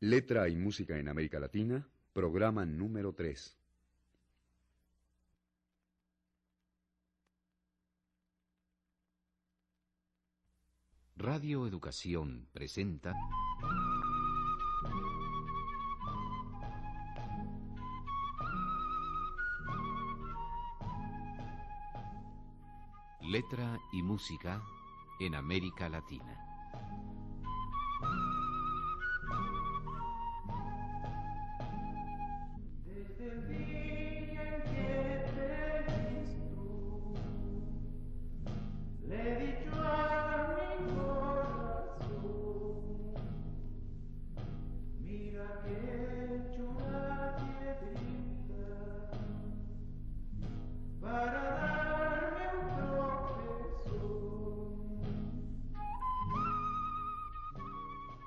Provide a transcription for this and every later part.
Letra y música en América Latina, programa número 3. Radio Educación presenta Letra y música en América Latina.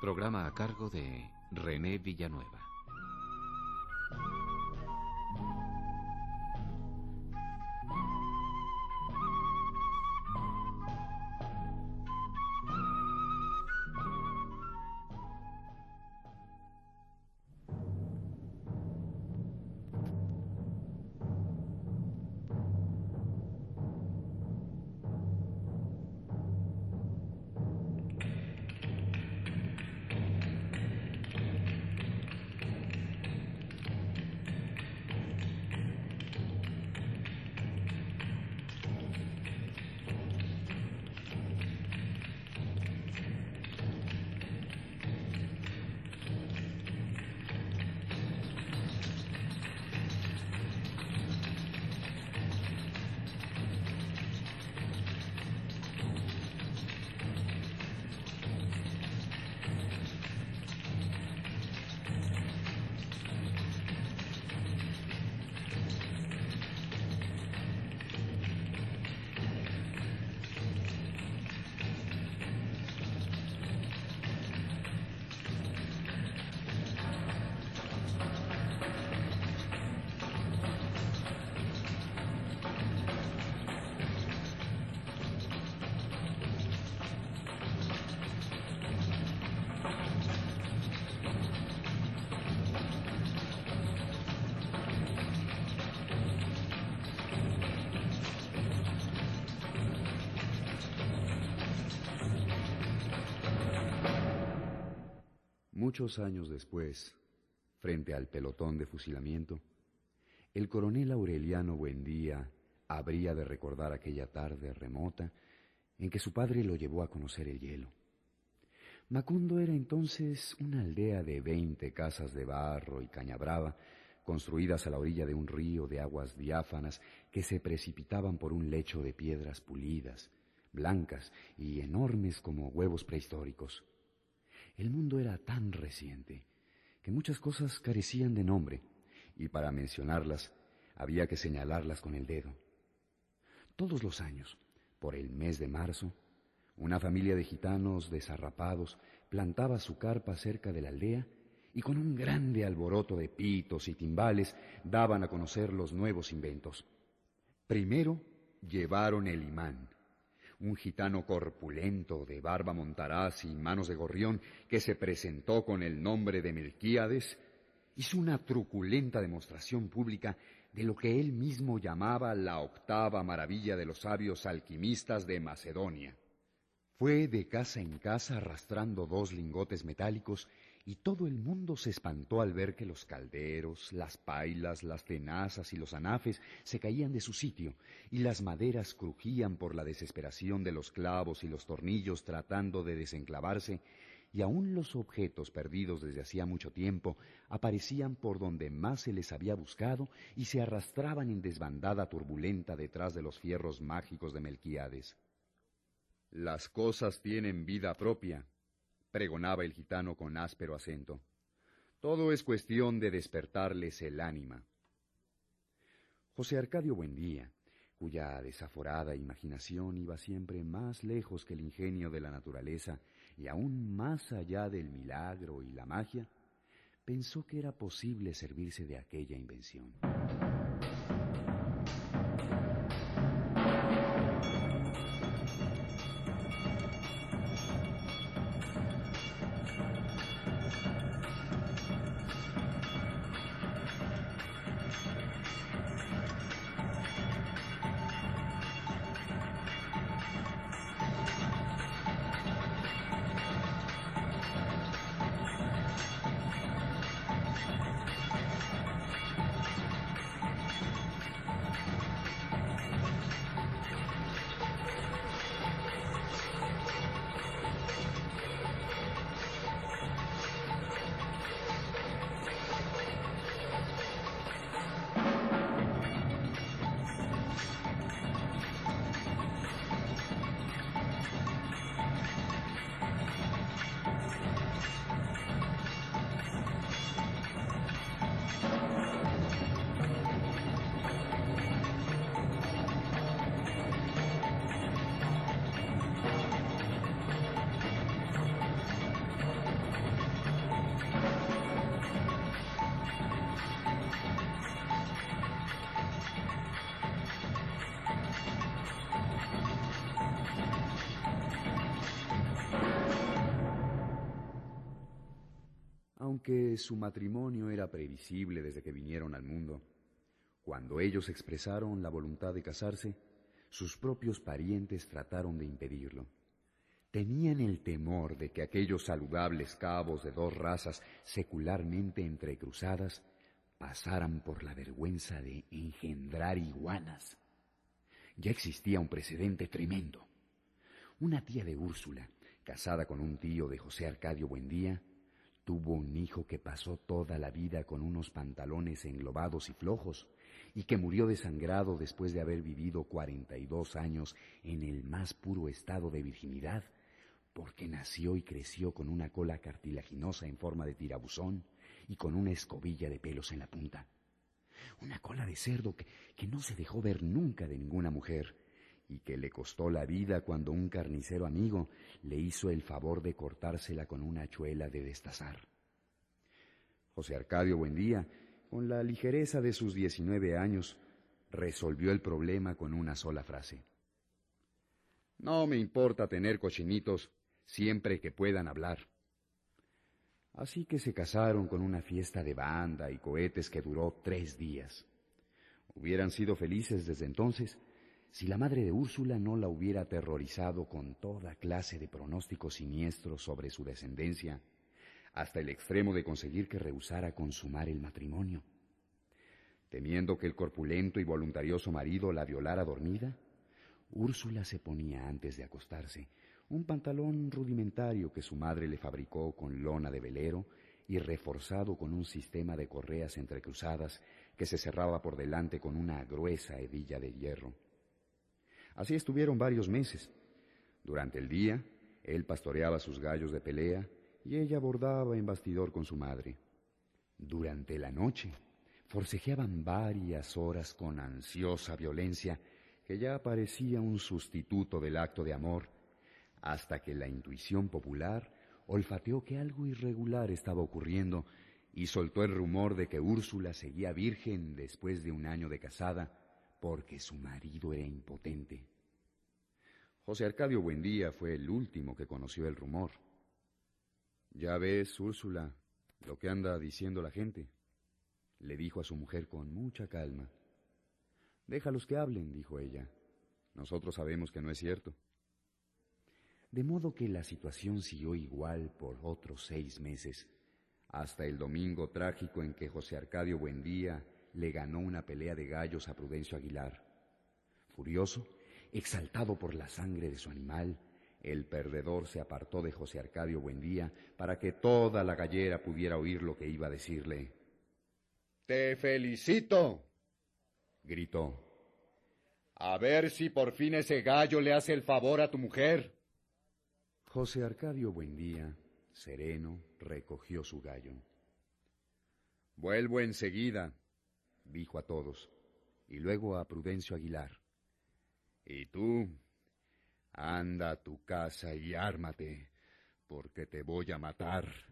Programa a cargo de René Villanueva. Muchos años después, frente al pelotón de fusilamiento, el coronel Aureliano Buendía habría de recordar aquella tarde remota en que su padre lo llevó a conocer el hielo. Macundo era entonces una aldea de veinte casas de barro y caña brava, construidas a la orilla de un río de aguas diáfanas que se precipitaban por un lecho de piedras pulidas, blancas y enormes como huevos prehistóricos. El mundo era tan reciente que muchas cosas carecían de nombre y para mencionarlas había que señalarlas con el dedo. Todos los años, por el mes de marzo, una familia de gitanos desarrapados plantaba su carpa cerca de la aldea y con un grande alboroto de pitos y timbales daban a conocer los nuevos inventos. Primero llevaron el imán, un gitano corpulento, de barba montaraz y manos de gorrión, que se presentó con el nombre de Melquíades, hizo una truculenta demostración pública de lo que él mismo llamaba la octava maravilla de los sabios alquimistas de Macedonia. Fue de casa en casa arrastrando dos lingotes metálicos y todo el mundo se espantó al ver que los calderos, las pailas, las tenazas y los anafes se caían de su sitio, y las maderas crujían por la desesperación de los clavos y los tornillos tratando de desenclavarse, y aun los objetos perdidos desde hacía mucho tiempo aparecían por donde más se les había buscado y se arrastraban en desbandada turbulenta detrás de los fierros mágicos de Melquíades. Las cosas tienen vida propia, pregonaba el gitano con áspero acento. Todo es cuestión de despertarles el ánima. José Arcadio Buendía, cuya desaforada imaginación iba siempre más lejos que el ingenio de la naturaleza y aún más allá del milagro y la magia, pensó que era posible servirse de aquella invención. Su matrimonio era previsible desde que vinieron al mundo, cuando ellos expresaron la voluntad de casarse, sus propios parientes trataron de impedirlo. Tenían el temor de que aquellos saludables cabos de dos razas secularmente entrecruzadas pasaran por la vergüenza de engendrar iguanas. Ya existía un precedente tremendo. Una tía de Úrsula, casada con un tío de José Arcadio Buendía, tuvo un hijo que pasó toda la vida con unos pantalones englobados y flojos, y que murió desangrado después de haber vivido cuarenta y dos años en el más puro estado de virginidad, porque nació y creció con una cola cartilaginosa en forma de tirabuzón, y con una escobilla de pelos en la punta. Una cola de cerdo que, que no se dejó ver nunca de ninguna mujer y que le costó la vida cuando un carnicero amigo le hizo el favor de cortársela con una chuela de destazar. José Arcadio Buendía, con la ligereza de sus diecinueve años, resolvió el problema con una sola frase. No me importa tener cochinitos siempre que puedan hablar. Así que se casaron con una fiesta de banda y cohetes que duró tres días. Hubieran sido felices desde entonces si la madre de Úrsula no la hubiera aterrorizado con toda clase de pronósticos siniestros sobre su descendencia, hasta el extremo de conseguir que rehusara consumar el matrimonio. Temiendo que el corpulento y voluntarioso marido la violara dormida, Úrsula se ponía antes de acostarse un pantalón rudimentario que su madre le fabricó con lona de velero y reforzado con un sistema de correas entrecruzadas que se cerraba por delante con una gruesa hebilla de hierro. Así estuvieron varios meses. Durante el día, él pastoreaba sus gallos de pelea y ella bordaba en bastidor con su madre. Durante la noche, forcejeaban varias horas con ansiosa violencia que ya parecía un sustituto del acto de amor hasta que la intuición popular olfateó que algo irregular estaba ocurriendo y soltó el rumor de que Úrsula seguía virgen después de un año de casada porque su marido era impotente. José Arcadio Buendía fue el último que conoció el rumor. Ya ves, Úrsula, lo que anda diciendo la gente, le dijo a su mujer con mucha calma. Déjalos que hablen, dijo ella. Nosotros sabemos que no es cierto de modo que la situación siguió igual por otros seis meses, hasta el domingo trágico en que José Arcadio Buendía le ganó una pelea de gallos a Prudencio Aguilar. Furioso, exaltado por la sangre de su animal, el perdedor se apartó de José Arcadio Buendía para que toda la gallera pudiera oír lo que iba a decirle. Te felicito, gritó. A ver si por fin ese gallo le hace el favor a tu mujer. José Arcadio Buendía, sereno, recogió su gallo. Vuelvo enseguida, dijo a todos, y luego a Prudencio Aguilar. Y tú, anda a tu casa y ármate, porque te voy a matar.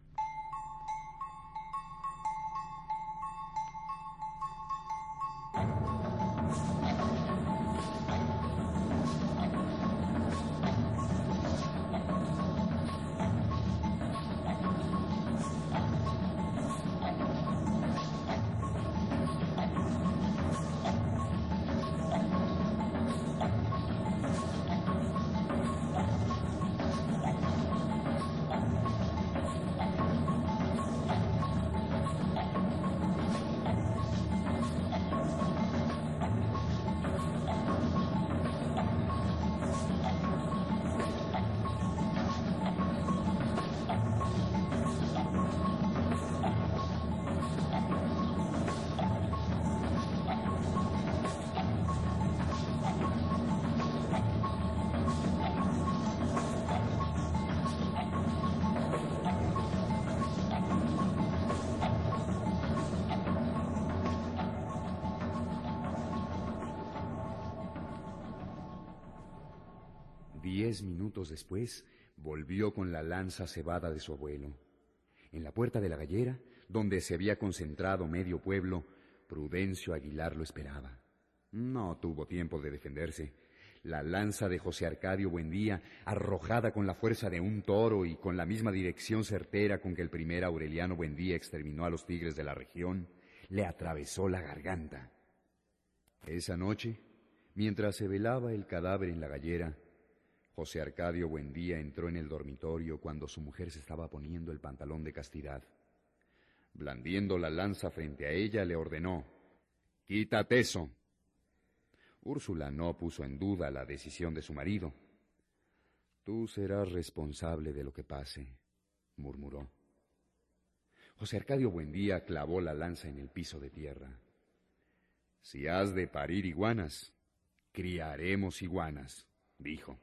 Diez minutos después, volvió con la lanza cebada de su abuelo. En la puerta de la gallera, donde se había concentrado medio pueblo, Prudencio Aguilar lo esperaba. No tuvo tiempo de defenderse. La lanza de José Arcadio Buendía, arrojada con la fuerza de un toro y con la misma dirección certera con que el primer Aureliano Buendía exterminó a los tigres de la región, le atravesó la garganta. Esa noche, mientras se velaba el cadáver en la gallera, José Arcadio Buendía entró en el dormitorio cuando su mujer se estaba poniendo el pantalón de castidad. Blandiendo la lanza frente a ella, le ordenó, Quítate eso. Úrsula no puso en duda la decisión de su marido. Tú serás responsable de lo que pase, murmuró. José Arcadio Buendía clavó la lanza en el piso de tierra. Si has de parir iguanas, criaremos iguanas, dijo.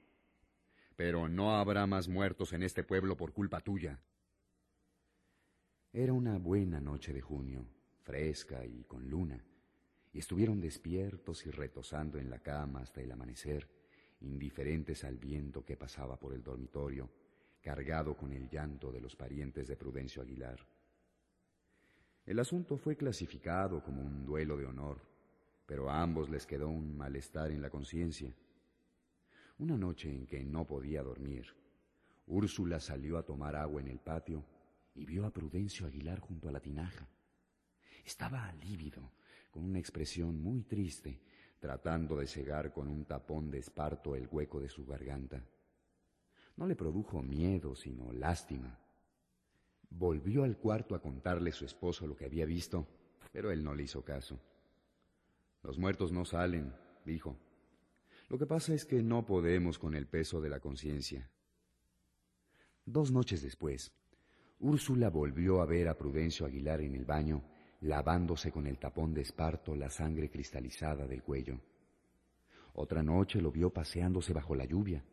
Pero no habrá más muertos en este pueblo por culpa tuya. Era una buena noche de junio, fresca y con luna, y estuvieron despiertos y retosando en la cama hasta el amanecer, indiferentes al viento que pasaba por el dormitorio, cargado con el llanto de los parientes de Prudencio Aguilar. El asunto fue clasificado como un duelo de honor, pero a ambos les quedó un malestar en la conciencia. Una noche en que no podía dormir, Úrsula salió a tomar agua en el patio y vio a Prudencio Aguilar junto a la tinaja. Estaba lívido, con una expresión muy triste, tratando de cegar con un tapón de esparto el hueco de su garganta. No le produjo miedo, sino lástima. Volvió al cuarto a contarle a su esposo lo que había visto, pero él no le hizo caso. Los muertos no salen, dijo. Lo que pasa es que no podemos con el peso de la conciencia. Dos noches después, Úrsula volvió a ver a Prudencio Aguilar en el baño, lavándose con el tapón de esparto la sangre cristalizada del cuello. Otra noche lo vio paseándose bajo la lluvia.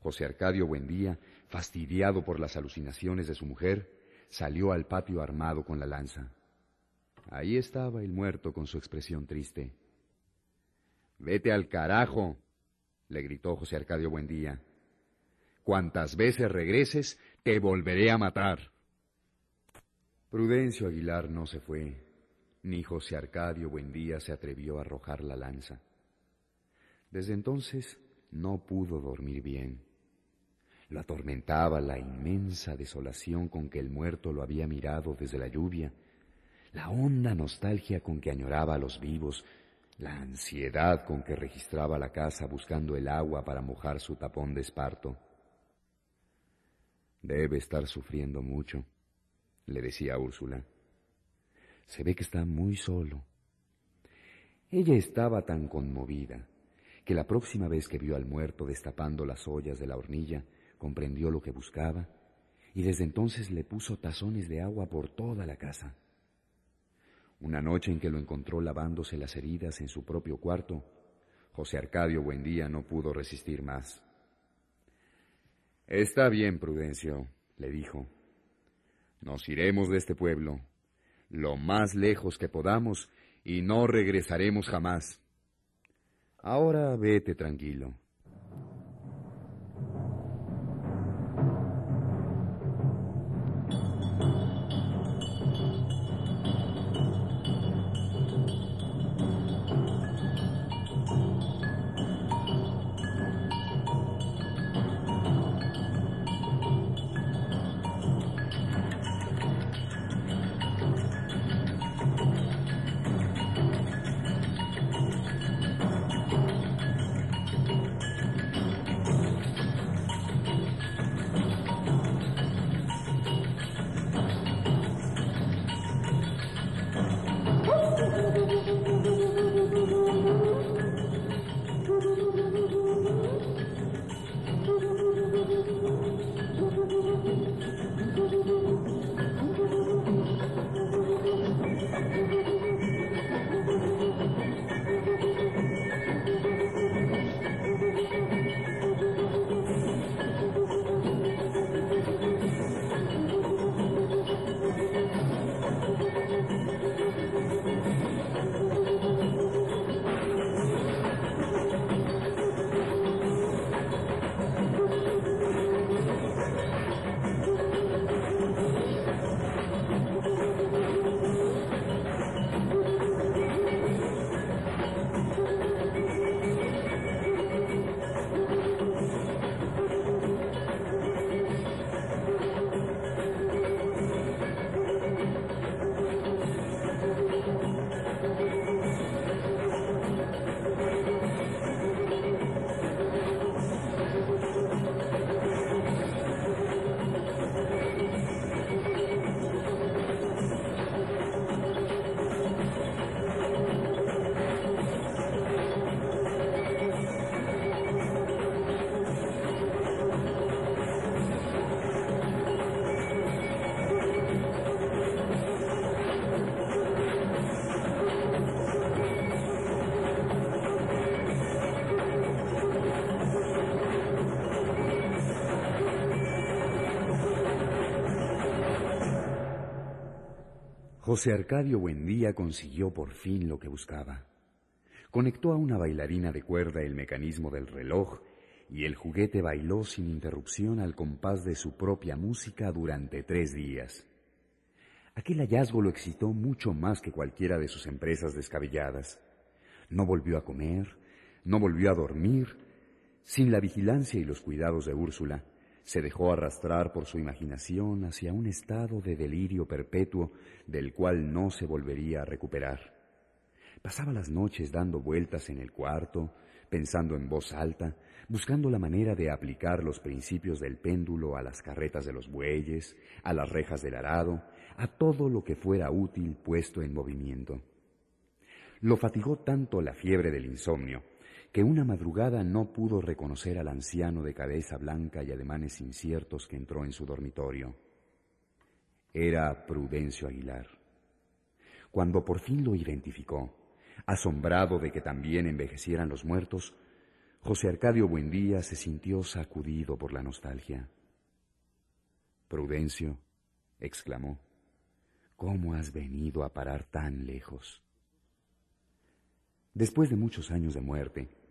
José Arcadio Buendía, fastidiado por las alucinaciones de su mujer, salió al patio armado con la lanza. Ahí estaba el muerto con su expresión triste. Vete al carajo, le gritó José Arcadio Buendía. Cuantas veces regreses, te volveré a matar. Prudencio Aguilar no se fue, ni José Arcadio Buendía se atrevió a arrojar la lanza. Desde entonces no pudo dormir bien. Lo atormentaba la inmensa desolación con que el muerto lo había mirado desde la lluvia, la honda nostalgia con que añoraba a los vivos, la ansiedad con que registraba la casa buscando el agua para mojar su tapón de esparto. Debe estar sufriendo mucho, le decía Úrsula. Se ve que está muy solo. Ella estaba tan conmovida que la próxima vez que vio al muerto destapando las ollas de la hornilla, comprendió lo que buscaba y desde entonces le puso tazones de agua por toda la casa. Una noche en que lo encontró lavándose las heridas en su propio cuarto, José Arcadio Buendía no pudo resistir más. Está bien, Prudencio, le dijo. Nos iremos de este pueblo, lo más lejos que podamos, y no regresaremos jamás. Ahora vete tranquilo. José Arcadio Buendía consiguió por fin lo que buscaba. Conectó a una bailarina de cuerda el mecanismo del reloj y el juguete bailó sin interrupción al compás de su propia música durante tres días. Aquel hallazgo lo excitó mucho más que cualquiera de sus empresas descabelladas. No volvió a comer, no volvió a dormir. Sin la vigilancia y los cuidados de Úrsula, se dejó arrastrar por su imaginación hacia un estado de delirio perpetuo del cual no se volvería a recuperar. Pasaba las noches dando vueltas en el cuarto, pensando en voz alta, buscando la manera de aplicar los principios del péndulo a las carretas de los bueyes, a las rejas del arado, a todo lo que fuera útil puesto en movimiento. Lo fatigó tanto la fiebre del insomnio, que una madrugada no pudo reconocer al anciano de cabeza blanca y ademanes inciertos que entró en su dormitorio. Era Prudencio Aguilar. Cuando por fin lo identificó, asombrado de que también envejecieran los muertos, José Arcadio Buendía se sintió sacudido por la nostalgia. Prudencio, exclamó, ¿cómo has venido a parar tan lejos? Después de muchos años de muerte,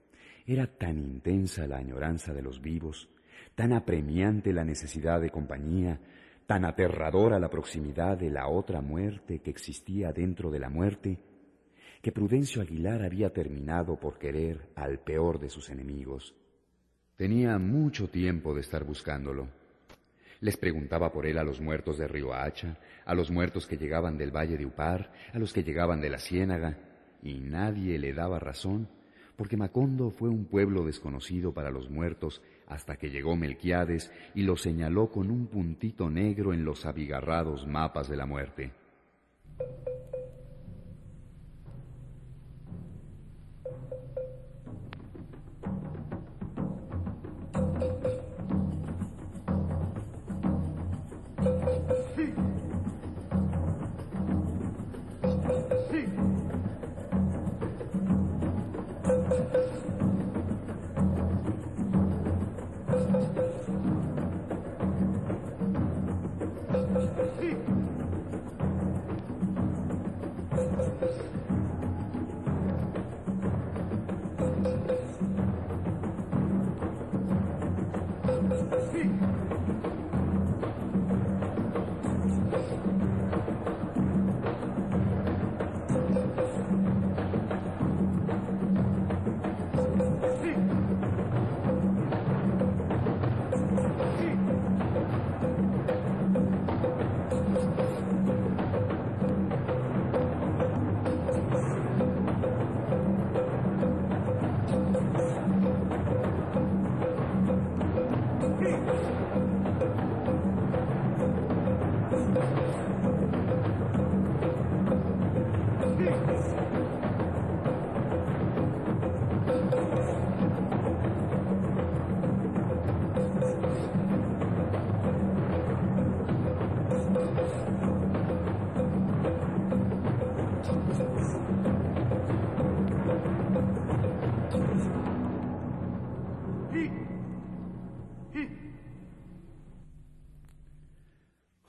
era tan intensa la añoranza de los vivos, tan apremiante la necesidad de compañía, tan aterradora la proximidad de la otra muerte que existía dentro de la muerte, que Prudencio Aguilar había terminado por querer al peor de sus enemigos. Tenía mucho tiempo de estar buscándolo. Les preguntaba por él a los muertos de Río Hacha, a los muertos que llegaban del valle de Upar, a los que llegaban de la Ciénaga, y nadie le daba razón, porque Macondo fue un pueblo desconocido para los muertos hasta que llegó Melquiades y lo señaló con un puntito negro en los abigarrados mapas de la muerte.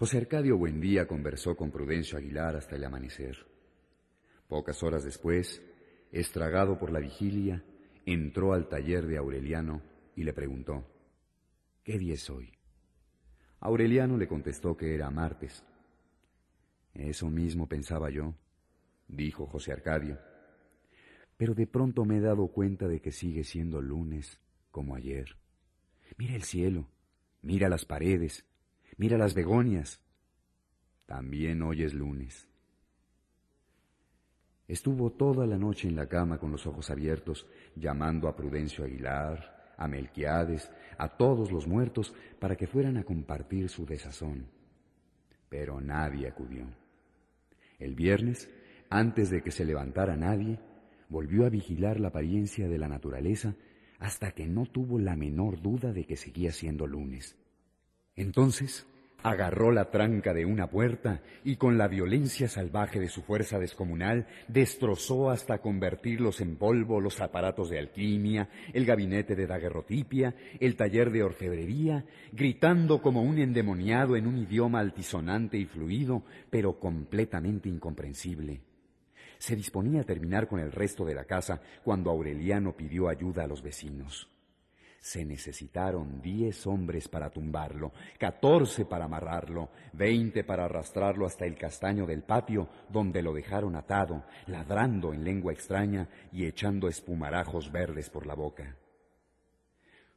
José Arcadio Buendía conversó con Prudencio Aguilar hasta el amanecer. Pocas horas después, estragado por la vigilia, entró al taller de Aureliano y le preguntó, ¿qué día es hoy? Aureliano le contestó que era martes. Eso mismo pensaba yo, dijo José Arcadio, pero de pronto me he dado cuenta de que sigue siendo lunes como ayer. Mira el cielo, mira las paredes, Mira las begonias. También hoy es lunes. Estuvo toda la noche en la cama con los ojos abiertos, llamando a Prudencio Aguilar, a Melquiades, a todos los muertos, para que fueran a compartir su desazón. Pero nadie acudió. El viernes, antes de que se levantara nadie, volvió a vigilar la apariencia de la naturaleza hasta que no tuvo la menor duda de que seguía siendo lunes. Entonces agarró la tranca de una puerta y con la violencia salvaje de su fuerza descomunal destrozó hasta convertirlos en polvo los aparatos de alquimia, el gabinete de daguerrotipia, el taller de orfebrería, gritando como un endemoniado en un idioma altisonante y fluido, pero completamente incomprensible. Se disponía a terminar con el resto de la casa cuando Aureliano pidió ayuda a los vecinos. Se necesitaron diez hombres para tumbarlo, catorce para amarrarlo, veinte para arrastrarlo hasta el castaño del patio, donde lo dejaron atado, ladrando en lengua extraña y echando espumarajos verdes por la boca.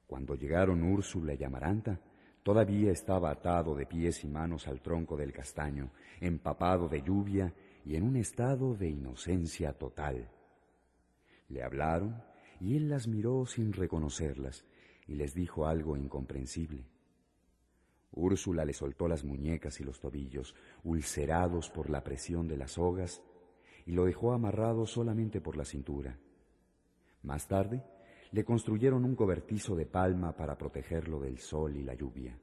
Cuando llegaron Úrsula y Amaranta, todavía estaba atado de pies y manos al tronco del castaño, empapado de lluvia y en un estado de inocencia total. Le hablaron y él las miró sin reconocerlas, y les dijo algo incomprensible. Úrsula le soltó las muñecas y los tobillos, ulcerados por la presión de las sogas, y lo dejó amarrado solamente por la cintura. Más tarde, le construyeron un cobertizo de palma para protegerlo del sol y la lluvia.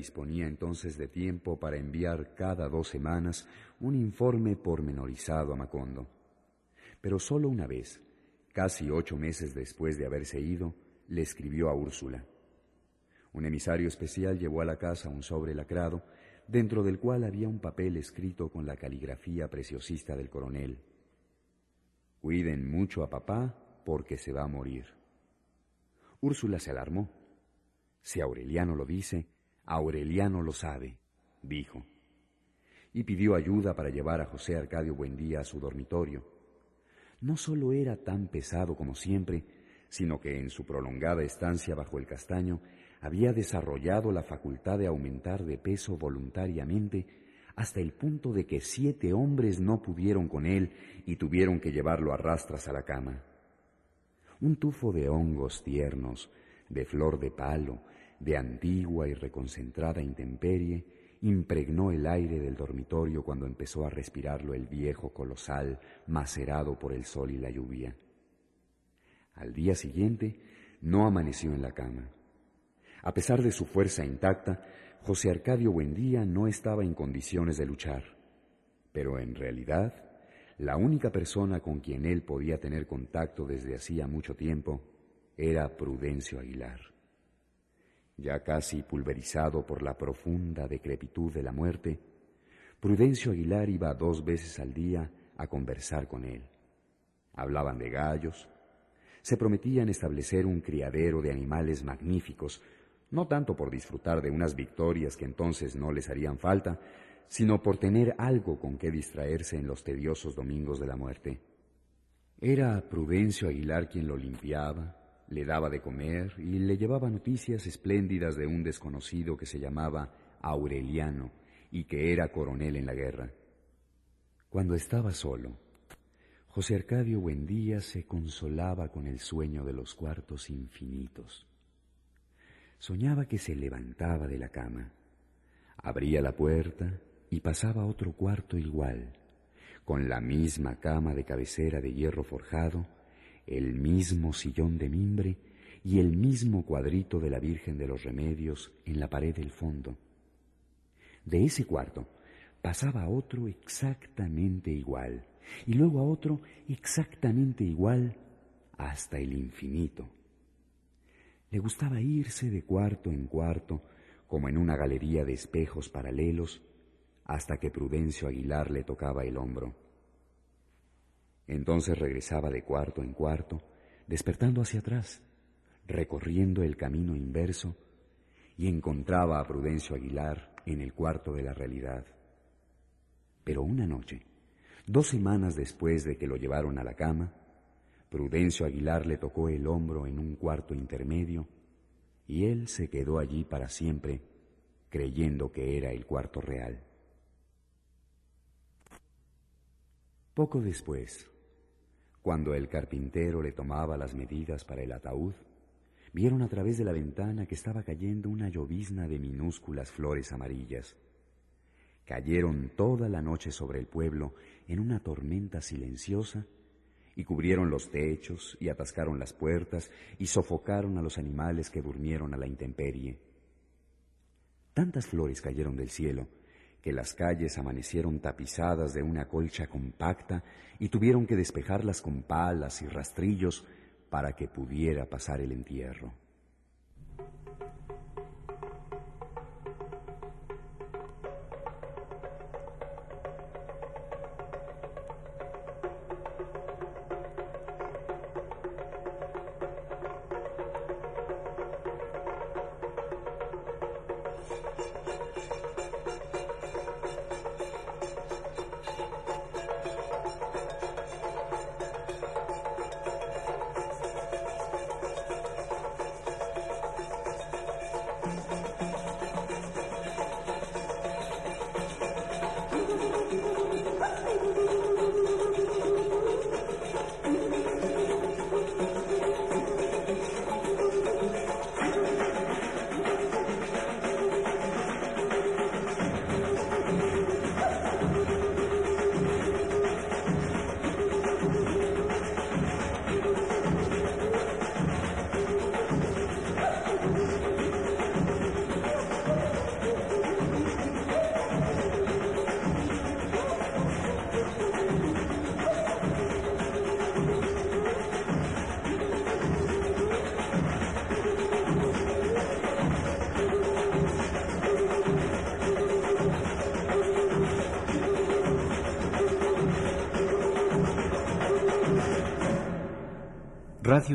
Disponía entonces de tiempo para enviar cada dos semanas un informe pormenorizado a Macondo. Pero solo una vez, casi ocho meses después de haberse ido, le escribió a Úrsula. Un emisario especial llevó a la casa un sobre lacrado, dentro del cual había un papel escrito con la caligrafía preciosista del coronel. Cuiden mucho a papá porque se va a morir. Úrsula se alarmó si Aureliano lo dice, Aureliano lo sabe, dijo. Y pidió ayuda para llevar a José Arcadio Buendía a su dormitorio. No solo era tan pesado como siempre, sino que en su prolongada estancia bajo el castaño había desarrollado la facultad de aumentar de peso voluntariamente hasta el punto de que siete hombres no pudieron con él y tuvieron que llevarlo a rastras a la cama. Un tufo de hongos tiernos, de flor de palo, de antigua y reconcentrada intemperie, impregnó el aire del dormitorio cuando empezó a respirarlo el viejo colosal macerado por el sol y la lluvia. Al día siguiente no amaneció en la cama. A pesar de su fuerza intacta, José Arcadio Buendía no estaba en condiciones de luchar, pero en realidad la única persona con quien él podía tener contacto desde hacía mucho tiempo era Prudencio Aguilar. Ya casi pulverizado por la profunda decrepitud de la muerte, Prudencio Aguilar iba dos veces al día a conversar con él. Hablaban de gallos, se prometían establecer un criadero de animales magníficos, no tanto por disfrutar de unas victorias que entonces no les harían falta, sino por tener algo con que distraerse en los tediosos domingos de la muerte. Era Prudencio Aguilar quien lo limpiaba, le daba de comer y le llevaba noticias espléndidas de un desconocido que se llamaba Aureliano y que era coronel en la guerra. Cuando estaba solo, José Arcadio Buendía se consolaba con el sueño de los cuartos infinitos. Soñaba que se levantaba de la cama, abría la puerta y pasaba a otro cuarto igual, con la misma cama de cabecera de hierro forjado, el mismo sillón de mimbre y el mismo cuadrito de la Virgen de los Remedios en la pared del fondo. De ese cuarto pasaba a otro exactamente igual, y luego a otro exactamente igual hasta el infinito. Le gustaba irse de cuarto en cuarto, como en una galería de espejos paralelos, hasta que Prudencio Aguilar le tocaba el hombro. Entonces regresaba de cuarto en cuarto, despertando hacia atrás, recorriendo el camino inverso, y encontraba a Prudencio Aguilar en el cuarto de la realidad. Pero una noche, dos semanas después de que lo llevaron a la cama, Prudencio Aguilar le tocó el hombro en un cuarto intermedio y él se quedó allí para siempre creyendo que era el cuarto real. Poco después, cuando el carpintero le tomaba las medidas para el ataúd, vieron a través de la ventana que estaba cayendo una llovizna de minúsculas flores amarillas. Cayeron toda la noche sobre el pueblo en una tormenta silenciosa y cubrieron los techos y atascaron las puertas y sofocaron a los animales que durmieron a la intemperie. Tantas flores cayeron del cielo que las calles amanecieron tapizadas de una colcha compacta y tuvieron que despejarlas con palas y rastrillos para que pudiera pasar el entierro.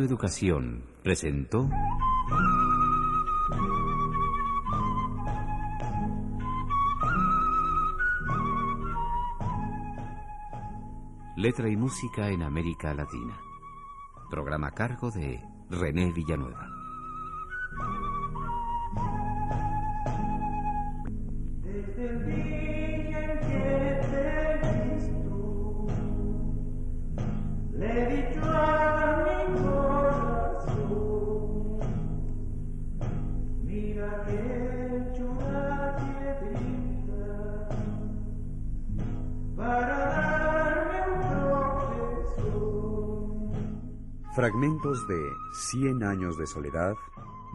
Educación presentó Letra y música en América Latina. Programa a cargo de René Villanueva. Fragmentos de Cien años de soledad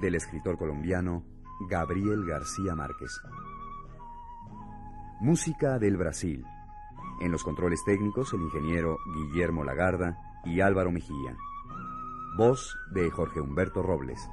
del escritor colombiano Gabriel García Márquez. Música del Brasil. En los controles técnicos el ingeniero Guillermo Lagarda y Álvaro Mejía. Voz de Jorge Humberto Robles.